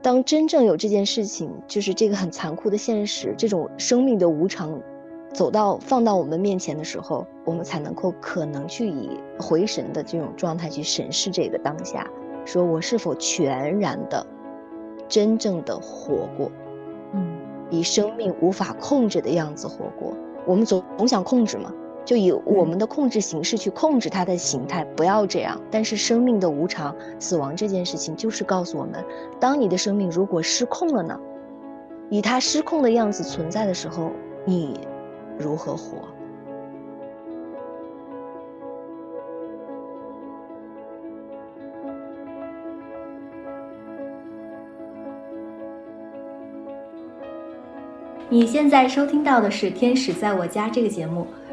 当真正有这件事情，就是这个很残酷的现实，这种生命的无常，走到放到我们面前的时候，我们才能够可能去以回神的这种状态去审视这个当下，说我是否全然的、真正的活过，嗯，以生命无法控制的样子活过。我们总总想控制嘛。就以我们的控制形式去控制它的形态，不要这样。但是生命的无常、死亡这件事情，就是告诉我们：当你的生命如果失控了呢？以它失控的样子存在的时候，你如何活？你现在收听到的是《天使在我家》这个节目。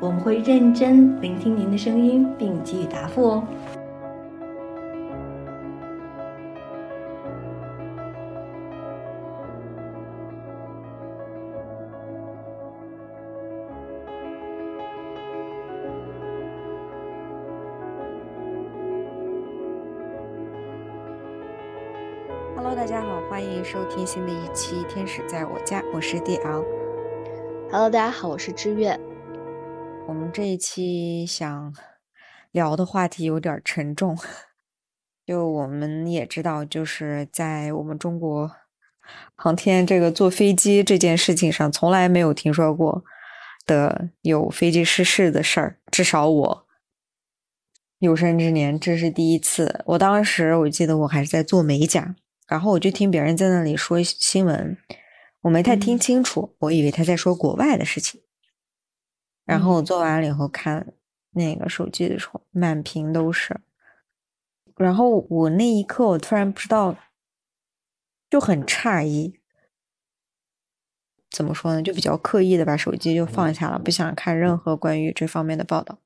我们会认真聆听您的声音，并给予答复哦。Hello，大家好，欢迎收听新的一期《天使在我家》，我是 DL。Hello，大家好，我是知月。我们这一期想聊的话题有点沉重，就我们也知道，就是在我们中国航天这个坐飞机这件事情上，从来没有听说过的有飞机失事的事儿，至少我有生之年这是第一次。我当时我记得我还是在做美甲，然后我就听别人在那里说新闻，我没太听清楚，我以为他在说国外的事情。然后我做完了以后看那个手机的时候，满屏都是。然后我那一刻，我突然不知道，就很诧异。怎么说呢？就比较刻意的把手机就放下了，不想看任何关于这方面的报道。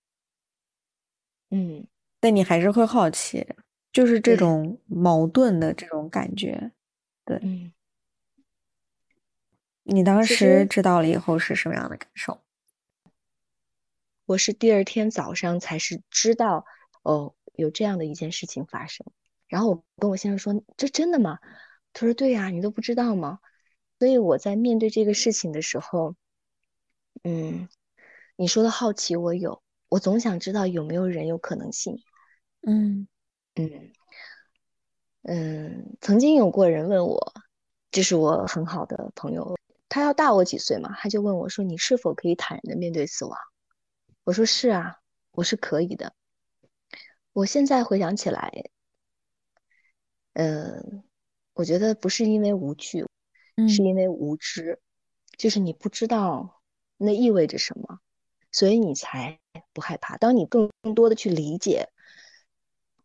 嗯，但你还是会好奇，就是这种矛盾的这种感觉。对，嗯。你当时知道了以后是什么样的感受？我是第二天早上才是知道，哦，有这样的一件事情发生。然后我跟我先生说：“这真的吗？”他说：“对呀，你都不知道吗？”所以我在面对这个事情的时候，嗯，你说的好奇我有，我总想知道有没有人有可能性。嗯嗯嗯，曾经有过人问我，就是我很好的朋友，他要大我几岁嘛，他就问我说：“你是否可以坦然的面对死亡？”我说是啊，我是可以的。我现在回想起来，嗯，我觉得不是因为无惧，是因为无知，就是你不知道那意味着什么，所以你才不害怕。当你更更多的去理解，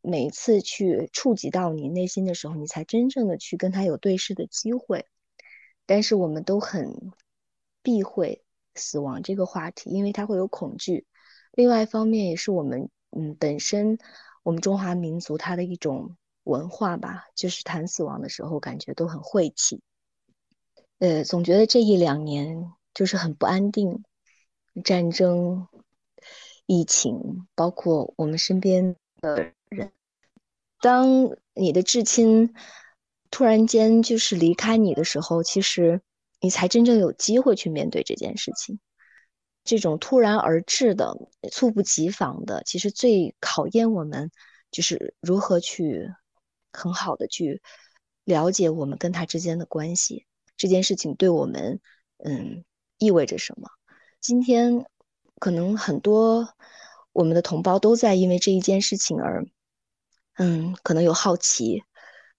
每一次去触及到你内心的时候，你才真正的去跟他有对视的机会。但是我们都很避讳死亡这个话题，因为它会有恐惧。另外一方面也是我们，嗯，本身我们中华民族它的一种文化吧，就是谈死亡的时候感觉都很晦气，呃，总觉得这一两年就是很不安定，战争、疫情，包括我们身边的人，当你的至亲突然间就是离开你的时候，其实你才真正有机会去面对这件事情。这种突然而至的、猝不及防的，其实最考验我们，就是如何去很好的去了解我们跟他之间的关系，这件事情对我们，嗯，意味着什么？今天可能很多我们的同胞都在因为这一件事情而，嗯，可能有好奇，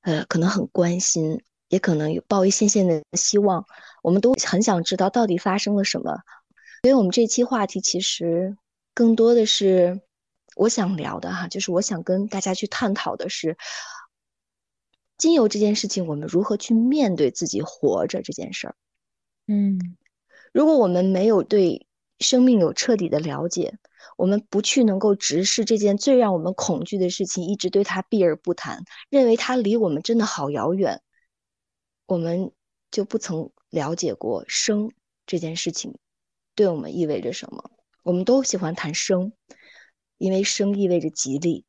呃，可能很关心，也可能有抱一线线的希望，我们都很想知道到底发生了什么。所以我们这期话题其实更多的是我想聊的哈，就是我想跟大家去探讨的是，精油这件事情，我们如何去面对自己活着这件事儿？嗯，如果我们没有对生命有彻底的了解，我们不去能够直视这件最让我们恐惧的事情，一直对它避而不谈，认为它离我们真的好遥远，我们就不曾了解过生这件事情对我们意味着什么。我们都喜欢谈生，因为生意味着吉利。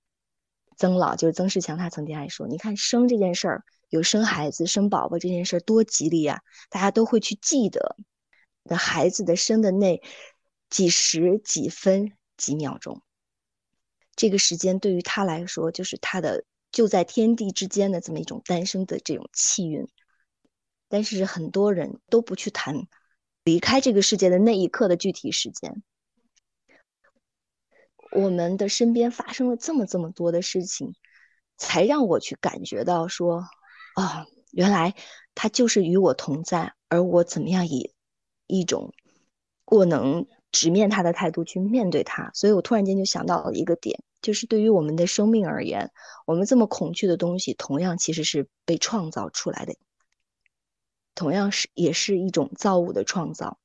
曾老就是曾仕强，他曾经还说：“你看生这件事儿，有生孩子、生宝宝这件事儿多吉利呀！大家都会去记得那孩子的生的那几十几分。”几秒钟，这个时间对于他来说，就是他的就在天地之间的这么一种诞生的这种气运。但是很多人都不去谈离开这个世界的那一刻的具体时间。我们的身边发生了这么这么多的事情，才让我去感觉到说，哦，原来他就是与我同在，而我怎么样以一种我能。直面他的态度去面对他，所以我突然间就想到了一个点，就是对于我们的生命而言，我们这么恐惧的东西，同样其实是被创造出来的，同样是也是一种造物的创造。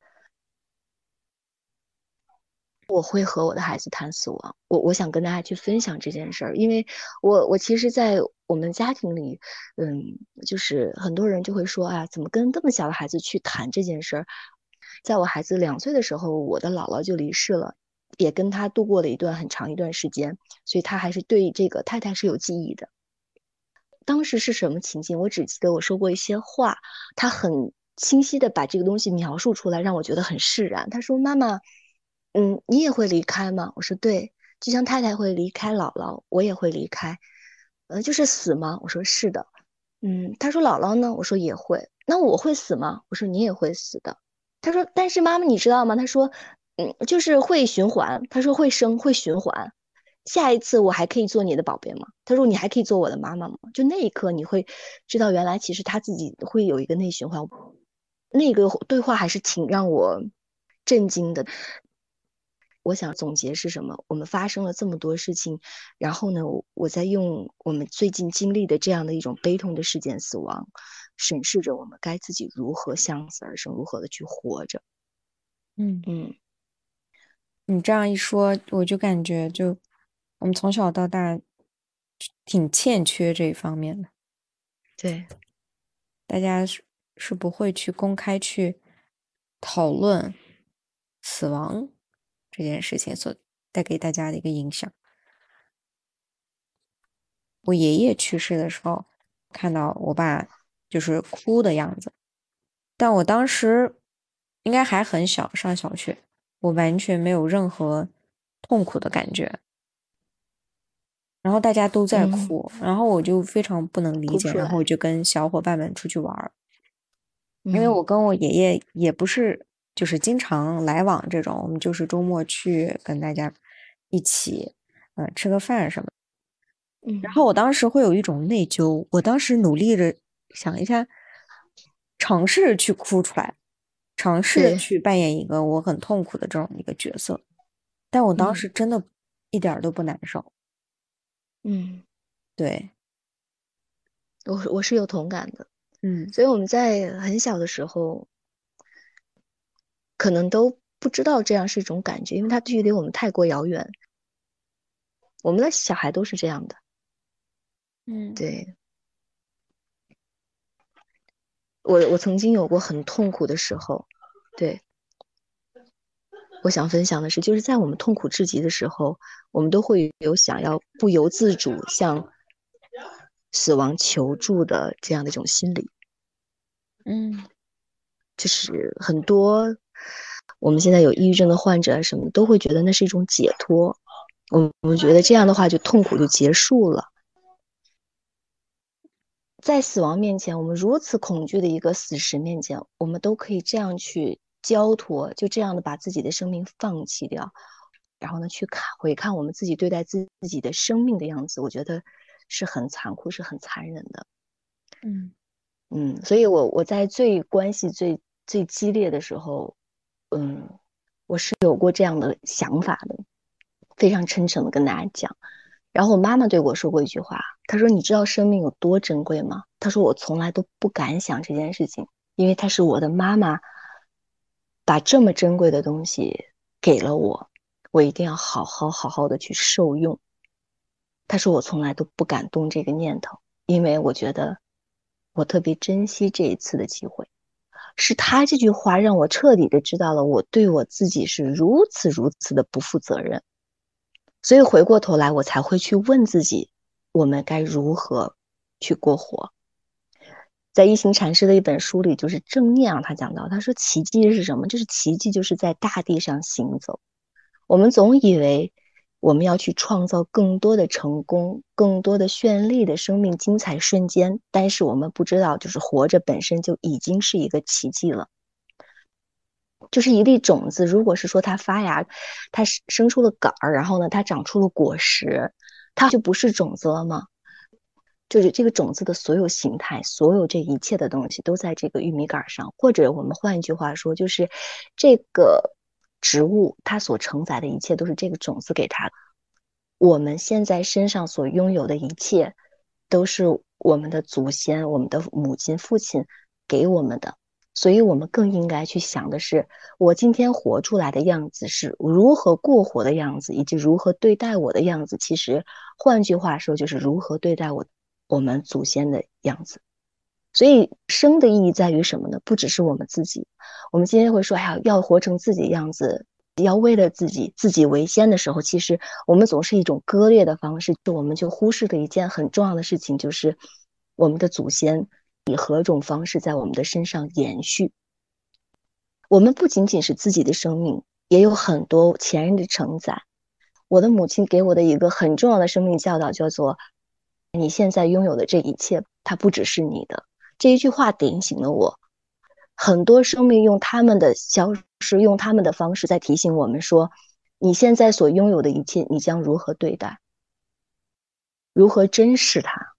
我会和我的孩子谈死亡，我我想跟大家去分享这件事儿，因为我我其实，在我们家庭里，嗯，就是很多人就会说啊，怎么跟这么小的孩子去谈这件事儿？在我孩子两岁的时候，我的姥姥就离世了，也跟他度过了一段很长一段时间，所以他还是对这个太太是有记忆的。当时是什么情境？我只记得我说过一些话，他很清晰的把这个东西描述出来，让我觉得很释然。他说：“妈妈，嗯，你也会离开吗？”我说：“对，就像太太会离开姥姥，我也会离开。呃，就是死吗？”我说：“是的。”嗯，他说：“姥姥呢？”我说：“也会。”那我会死吗？我说：“你也会死的。”他说：“但是妈妈，你知道吗？”他说：“嗯，就是会循环。”他说：“会生，会循环。下一次我还可以做你的宝贝吗？”他说：“你还可以做我的妈妈吗？”就那一刻，你会知道，原来其实他自己会有一个内循环。那个对话还是挺让我震惊的。我想总结是什么？我们发生了这么多事情，然后呢，我在用我们最近经历的这样的一种悲痛的事件——死亡。审视着我们该自己如何向死而生，如何的去活着。嗯嗯，你这样一说，我就感觉就我们从小到大挺欠缺这一方面的。对，大家是是不会去公开去讨论死亡这件事情所带给大家的一个影响。我爷爷去世的时候，看到我爸。就是哭的样子，但我当时应该还很小，上小学，我完全没有任何痛苦的感觉。然后大家都在哭，然后我就非常不能理解，然后我就跟小伙伴们出去玩儿，因为我跟我爷爷也不是就是经常来往这种，我们就是周末去跟大家一起，嗯，吃个饭什么。嗯，然后我当时会有一种内疚，我当时努力着。想一下，尝试去哭出来，尝试去扮演一个我很痛苦的这种一个角色，但我当时真的一点都不难受。嗯，对，我我是有同感的。嗯，所以我们在很小的时候，可能都不知道这样是一种感觉，因为它距离我们太过遥远。我们的小孩都是这样的。嗯，对。我我曾经有过很痛苦的时候，对，我想分享的是，就是在我们痛苦至极的时候，我们都会有想要不由自主向死亡求助的这样的一种心理。嗯，就是很多我们现在有抑郁症的患者什么都会觉得那是一种解脱，我我们觉得这样的话就痛苦就结束了。在死亡面前，我们如此恐惧的一个死神面前，我们都可以这样去交托，就这样的把自己的生命放弃掉，然后呢，去看回看我们自己对待自自己的生命的样子，我觉得是很残酷，是很残忍的。嗯嗯，所以我我在最关系最最激烈的时候，嗯，我是有过这样的想法的，非常真诚的跟大家讲。然后我妈妈对我说过一句话，她说：“你知道生命有多珍贵吗？”她说：“我从来都不敢想这件事情，因为她是我的妈妈，把这么珍贵的东西给了我，我一定要好好好好的去受用。”他说：“我从来都不敢动这个念头，因为我觉得我特别珍惜这一次的机会。”是他这句话让我彻底的知道了我对我自己是如此如此的不负责任，所以回过头来我才会去问自己。我们该如何去过活？在一行禅师的一本书里，就是正念啊，他讲到，他说奇迹是什么？就是奇迹，就是在大地上行走。我们总以为我们要去创造更多的成功，更多的绚丽的生命精彩瞬间，但是我们不知道，就是活着本身就已经是一个奇迹了。就是一粒种子，如果是说它发芽，它生出了杆儿，然后呢，它长出了果实。它就不是种子了吗？就是这个种子的所有形态，所有这一切的东西都在这个玉米杆上。或者我们换一句话说，就是这个植物它所承载的一切都是这个种子给它的。我们现在身上所拥有的一切，都是我们的祖先、我们的母亲、父亲给我们的。所以，我们更应该去想的是，我今天活出来的样子是如何过活的样子，以及如何对待我的样子。其实，换句话说，就是如何对待我我们祖先的样子。所以，生的意义在于什么呢？不只是我们自己。我们今天会说，哎呀，要活成自己的样子，要为了自己自己为先的时候，其实我们总是一种割裂的方式，就我们就忽视了一件很重要的事情，就是我们的祖先。以何种方式在我们的身上延续？我们不仅仅是自己的生命，也有很多前人的承载。我的母亲给我的一个很重要的生命教导叫做：“你现在拥有的这一切，它不只是你的。”这一句话点醒了我。很多生命用他们的消失，用他们的方式在提醒我们说：“你现在所拥有的一切，你将如何对待？如何珍视它？”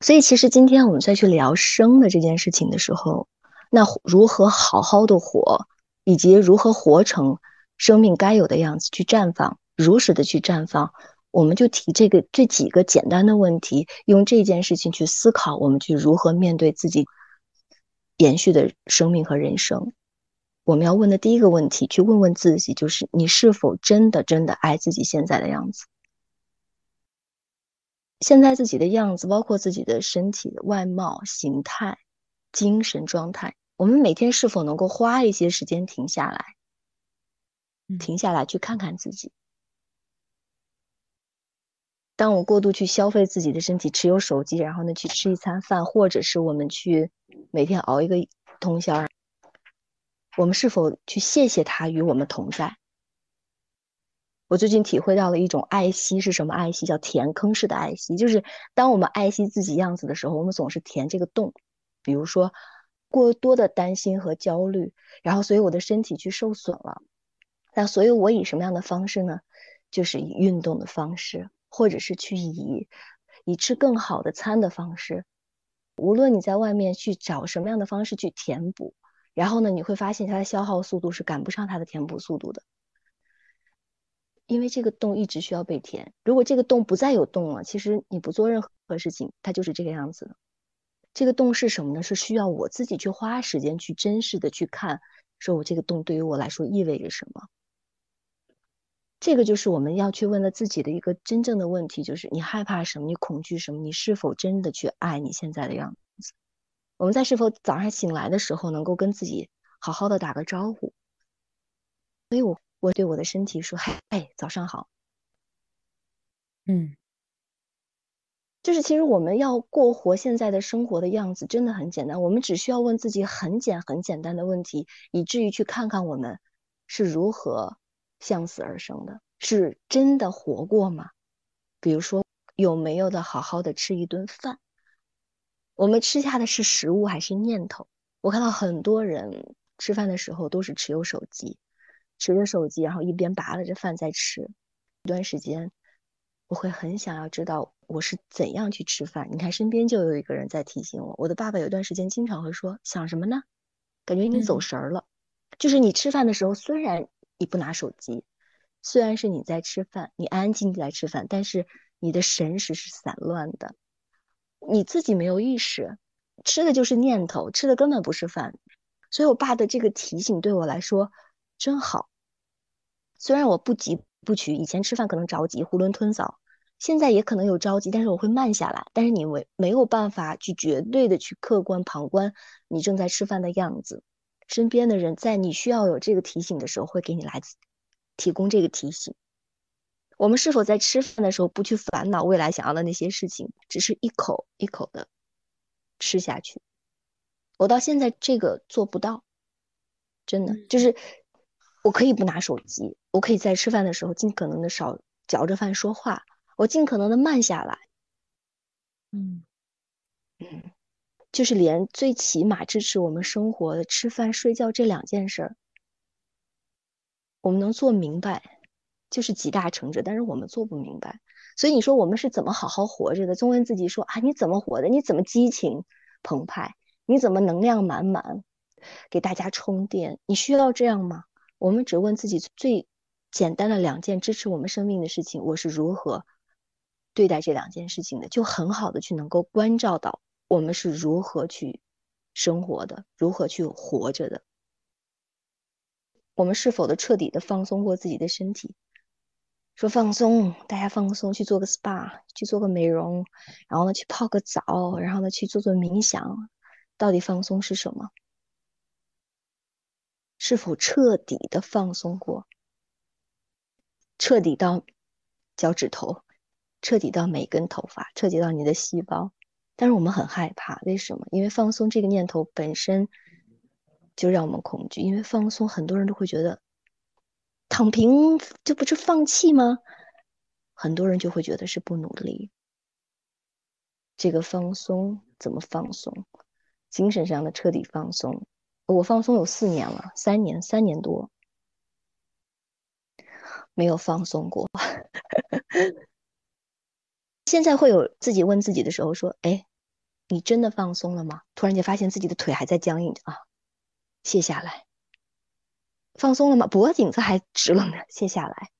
所以，其实今天我们再去聊生的这件事情的时候，那如何好好的活，以及如何活成生命该有的样子，去绽放，如实的去绽放，我们就提这个这几个简单的问题，用这件事情去思考，我们去如何面对自己延续的生命和人生。我们要问的第一个问题，去问问自己，就是你是否真的真的爱自己现在的样子？现在自己的样子，包括自己的身体的外貌、形态、精神状态，我们每天是否能够花一些时间停下来，停下来去看看自己？当我过度去消费自己的身体，持有手机，然后呢去吃一餐饭，或者是我们去每天熬一个通宵，我们是否去谢谢他与我们同在？我最近体会到了一种爱惜是什么？爱惜叫填坑式的爱惜，就是当我们爱惜自己样子的时候，我们总是填这个洞。比如说，过多的担心和焦虑，然后所以我的身体去受损了。那所以我以什么样的方式呢？就是以运动的方式，或者是去以以吃更好的餐的方式。无论你在外面去找什么样的方式去填补，然后呢，你会发现它的消耗速度是赶不上它的填补速度的。因为这个洞一直需要被填，如果这个洞不再有洞了，其实你不做任何事情，它就是这个样子的。这个洞是什么呢？是需要我自己去花时间去真实的去看，说我这个洞对于我来说意味着什么。这个就是我们要去问的自己的一个真正的问题，就是你害怕什么？你恐惧什么？你是否真的去爱你现在的样子？我们在是否早上醒来的时候能够跟自己好好的打个招呼？所以我。我对我的身体说：“哎，早上好。”嗯，就是其实我们要过活现在的生活的样子，真的很简单。我们只需要问自己很简很简单的问题，以至于去看看我们是如何向死而生的，是真的活过吗？比如说，有没有的好好的吃一顿饭？我们吃下的是食物还是念头？我看到很多人吃饭的时候都是持有手机。持着手机，然后一边扒拉着饭在吃。一段时间，我会很想要知道我是怎样去吃饭。你看，身边就有一个人在提醒我。我的爸爸有一段时间经常会说：“想什么呢？感觉你走神儿了。”就是你吃饭的时候，虽然你不拿手机，虽然是你在吃饭，你安安静静在吃饭，但是你的神识是散乱的，你自己没有意识，吃的就是念头，吃的根本不是饭。所以我爸的这个提醒对我来说真好。虽然我不急不取，以前吃饭可能着急，囫囵吞枣，现在也可能有着急，但是我会慢下来。但是你没没有办法去绝对的去客观旁观你正在吃饭的样子，身边的人在你需要有这个提醒的时候会给你来提供这个提醒。我们是否在吃饭的时候不去烦恼未来想要的那些事情，只是一口一口的吃下去？我到现在这个做不到，真的就是我可以不拿手机，我可以在吃饭的时候尽可能的少嚼着饭说话，我尽可能的慢下来。嗯嗯，就是连最起码支持我们生活的吃饭睡觉这两件事儿，我们能做明白，就是集大成者。但是我们做不明白，所以你说我们是怎么好好活着的？总问自己说啊，你怎么活的？你怎么激情澎湃？你怎么能量满满，给大家充电？你需要这样吗？我们只问自己最简单的两件支持我们生命的事情：我是如何对待这两件事情的？就很好的去能够关照到我们是如何去生活的，如何去活着的。我们是否的彻底的放松过自己的身体？说放松，大家放松，去做个 SPA，去做个美容，然后呢，去泡个澡，然后呢，去做做冥想。到底放松是什么？是否彻底的放松过？彻底到脚趾头，彻底到每根头发，彻底到你的细胞。但是我们很害怕，为什么？因为放松这个念头本身就让我们恐惧。因为放松，很多人都会觉得躺平，这不是放弃吗？很多人就会觉得是不努力。这个放松怎么放松？精神上的彻底放松，我放松有四年了，三年三年多没有放松过。现在会有自己问自己的时候说：“哎，你真的放松了吗？”突然间发现自己的腿还在僵硬着啊，卸下来。放松了吗？脖颈子还直愣着，卸下来。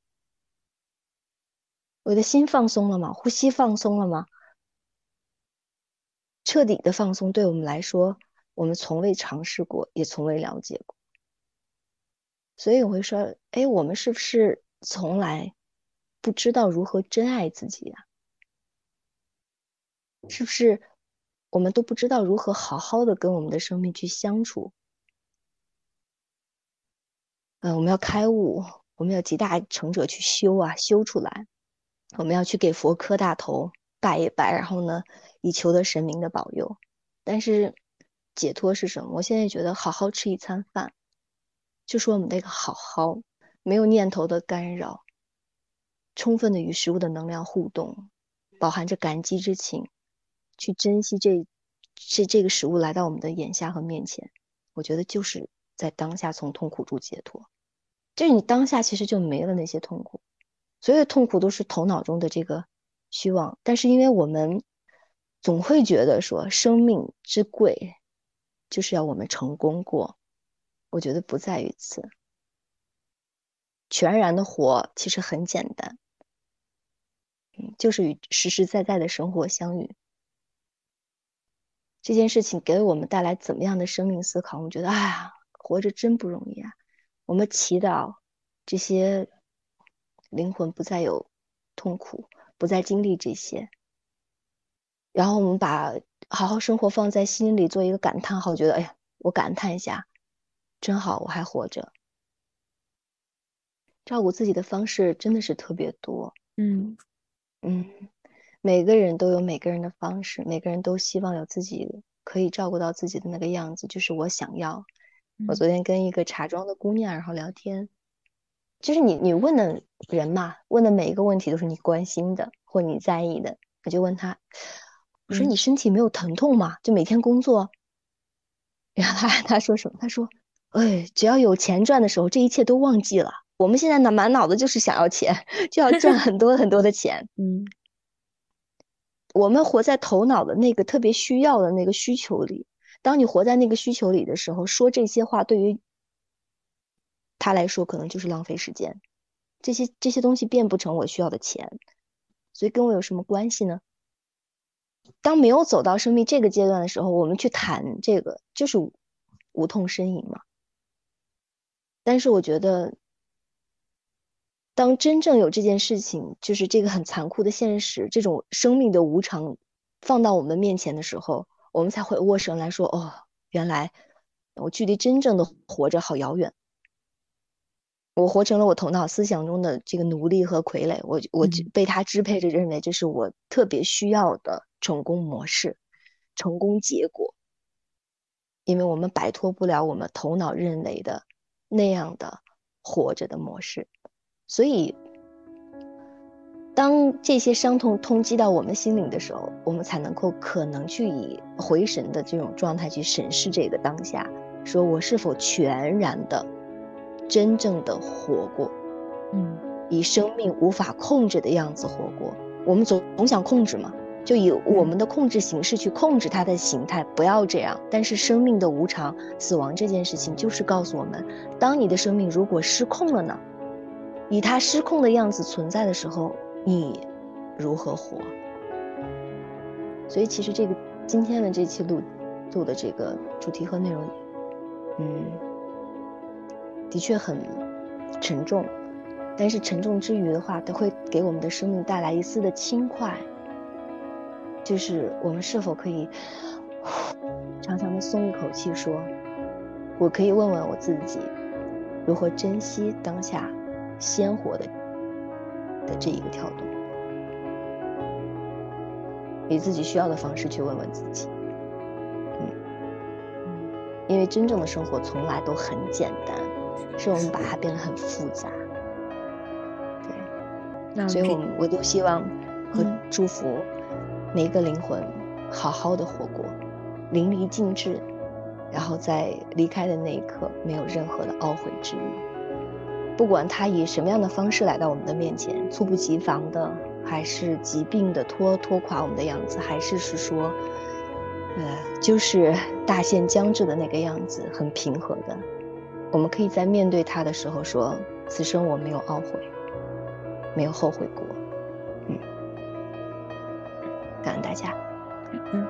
我的心放松了吗？呼吸放松了吗？彻底的放松对我们来说，我们从未尝试过，也从未了解过。所以我会说：“哎，我们是不是从来不知道如何真爱自己呀？是不是我们都不知道如何好好的跟我们的生命去相处？嗯，我们要开悟，我们要集大成者去修啊，修出来。我们要去给佛磕大头。”拜一拜，然后呢，以求得神明的保佑。但是解脱是什么？我现在觉得好好吃一餐饭，就是我们那个好好，没有念头的干扰，充分的与食物的能量互动，饱含着感激之情，去珍惜这这这个食物来到我们的眼下和面前。我觉得就是在当下从痛苦中解脱，就是你当下其实就没了那些痛苦，所有的痛苦都是头脑中的这个。虚妄，但是因为我们总会觉得说生命之贵就是要我们成功过，我觉得不在于此。全然的活其实很简单，嗯，就是与实实在在的生活相遇。这件事情给我们带来怎么样的生命思考？我们觉得，哎呀，活着真不容易啊！我们祈祷这些灵魂不再有痛苦。不再经历这些，然后我们把好好生活放在心里，做一个感叹号，觉得哎呀，我感叹一下，真好，我还活着。照顾自己的方式真的是特别多，嗯嗯，每个人都有每个人的方式，每个人都希望有自己可以照顾到自己的那个样子，就是我想要。我昨天跟一个茶庄的姑娘然后聊天。就是你，你问的人嘛，问的每一个问题都是你关心的或你在意的。我就问她，我说你身体没有疼痛吗？就每天工作。然后他他说什么？她说，哎，只要有钱赚的时候，这一切都忘记了。我们现在呢，满脑子就是想要钱，就要赚很多很多的钱。嗯，我们活在头脑的那个特别需要的那个需求里。当你活在那个需求里的时候，说这些话对于。他来说可能就是浪费时间，这些这些东西变不成我需要的钱，所以跟我有什么关系呢？当没有走到生命这个阶段的时候，我们去谈这个就是无痛呻吟嘛。但是我觉得，当真正有这件事情，就是这个很残酷的现实，这种生命的无常放到我们面前的时候，我们才会握神来说：“哦，原来我距离真正的活着好遥远。我活成了我头脑思想中的这个奴隶和傀儡，我我被他支配着，认为这是我特别需要的。”成功模式，成功结果，因为我们摆脱不了我们头脑认为的那样的活着的模式，所以当这些伤痛通击到我们心灵的时候，我们才能够可能去以回神的这种状态去审视这个当下，说我是否全然的、真正的活过，嗯，以生命无法控制的样子活过。我们总总想控制嘛。就以我们的控制形式去控制它的形态，不要这样。但是生命的无常、死亡这件事情，就是告诉我们：当你的生命如果失控了呢？以他失控的样子存在的时候，你如何活？所以，其实这个今天的这期录录的这个主题和内容，嗯，的确很沉重。但是沉重之余的话，它会给我们的生命带来一丝的轻快。就是我们是否可以长长的松一口气，说，我可以问问我自己，如何珍惜当下鲜活的的这一个跳动，以自己需要的方式去问问自己，嗯，因为真正的生活从来都很简单，是我们把它变得很复杂，对，所以我们我都希望和祝福。每一个灵魂，好好的活过，淋漓尽致，然后在离开的那一刻，没有任何的懊悔之意。不管他以什么样的方式来到我们的面前，猝不及防的，还是疾病的拖拖垮我们的样子，还是是说，呃，就是大限将至的那个样子，很平和的，我们可以在面对他的时候说：“此生我没有懊悔，没有后悔过。”嗯感恩大家，嗯。